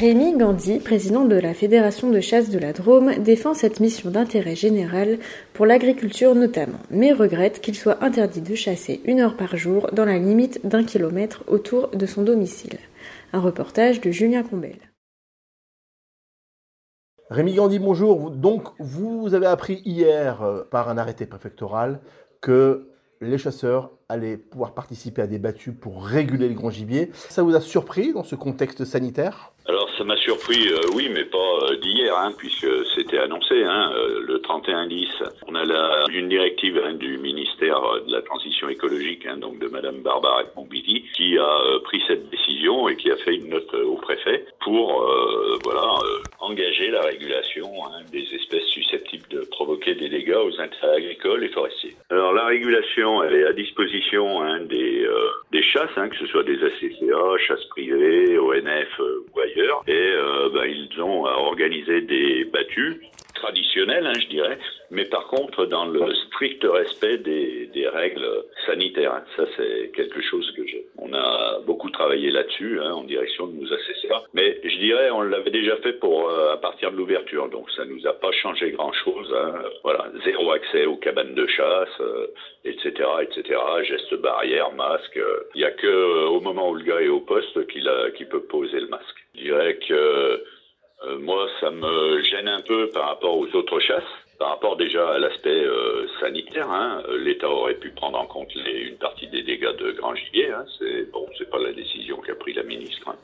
Rémi Gandhi, président de la Fédération de chasse de la Drôme, défend cette mission d'intérêt général pour l'agriculture notamment, mais regrette qu'il soit interdit de chasser une heure par jour dans la limite d'un kilomètre autour de son domicile. Un reportage de Julien Combel. Rémi Gandhi, bonjour. Donc, vous avez appris hier euh, par un arrêté préfectoral que les chasseurs allaient pouvoir participer à des battues pour réguler le grand gibier. Ça vous a surpris dans ce contexte sanitaire? Ça m'a surpris, euh, oui, mais pas euh, d'hier, hein, puisque c'était annoncé, hein, euh, le 31-10. On a une directive hein, du ministère de la Transition écologique, donc de Madame Barbara Pompili, qui a pris cette décision et qui a fait une note au préfet pour voilà engager la régulation des espèces susceptibles provoquer des dégâts aux intérêts agricoles et forestiers. Alors la régulation, elle est à disposition hein, des, des chasses, hein, que ce soit des ACCA, chasses privées, ONF ou ailleurs et euh, bah, ils ont organisé des battues traditionnelles, hein, je dirais, mais par contre dans le strict respect des, règles sanitaires. Ça, c'est quelque chose que j'ai. On a beaucoup travaillé là-dessus, hein, en direction de nos ACCA, mais je dirais on l'avait déjà fait pour euh, à partir de l'ouverture, donc ça nous a pas changé grand-chose. Hein. Voilà, zéro accès aux cabanes de chasse, etc., euh, etc. Gestes barrières, masque. Il y a que au moment où le gars est au poste qu'il qui peut poser le masque. Je dirais que moi, ça me gêne un peu par rapport aux autres chasses. Par rapport déjà à l'aspect euh, sanitaire, hein, l'État aurait pu prendre en compte une partie des dégâts de grand gibier. Hein, c'est bon, c'est pas la décision qu'a pris la ministre. Hein.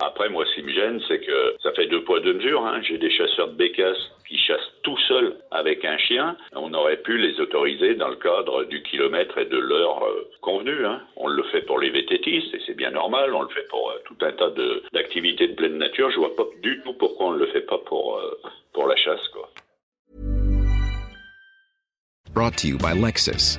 Après, moi, ce qui me gêne, c'est que ça fait deux poids deux mesures. Hein. J'ai des chasseurs de bécasses qui chassent avec un chien. On aurait pu les autoriser dans le cadre du kilomètre et de l'heure euh, convenue. Hein. On le fait pour les vététistes et c'est bien normal. On le fait pour euh, tout un tas d'activités de, pleine nature. Je vois pas du tout pourquoi on ne le fait pas pour, euh, pour la chasse, quoi. Brought to you by Lexus.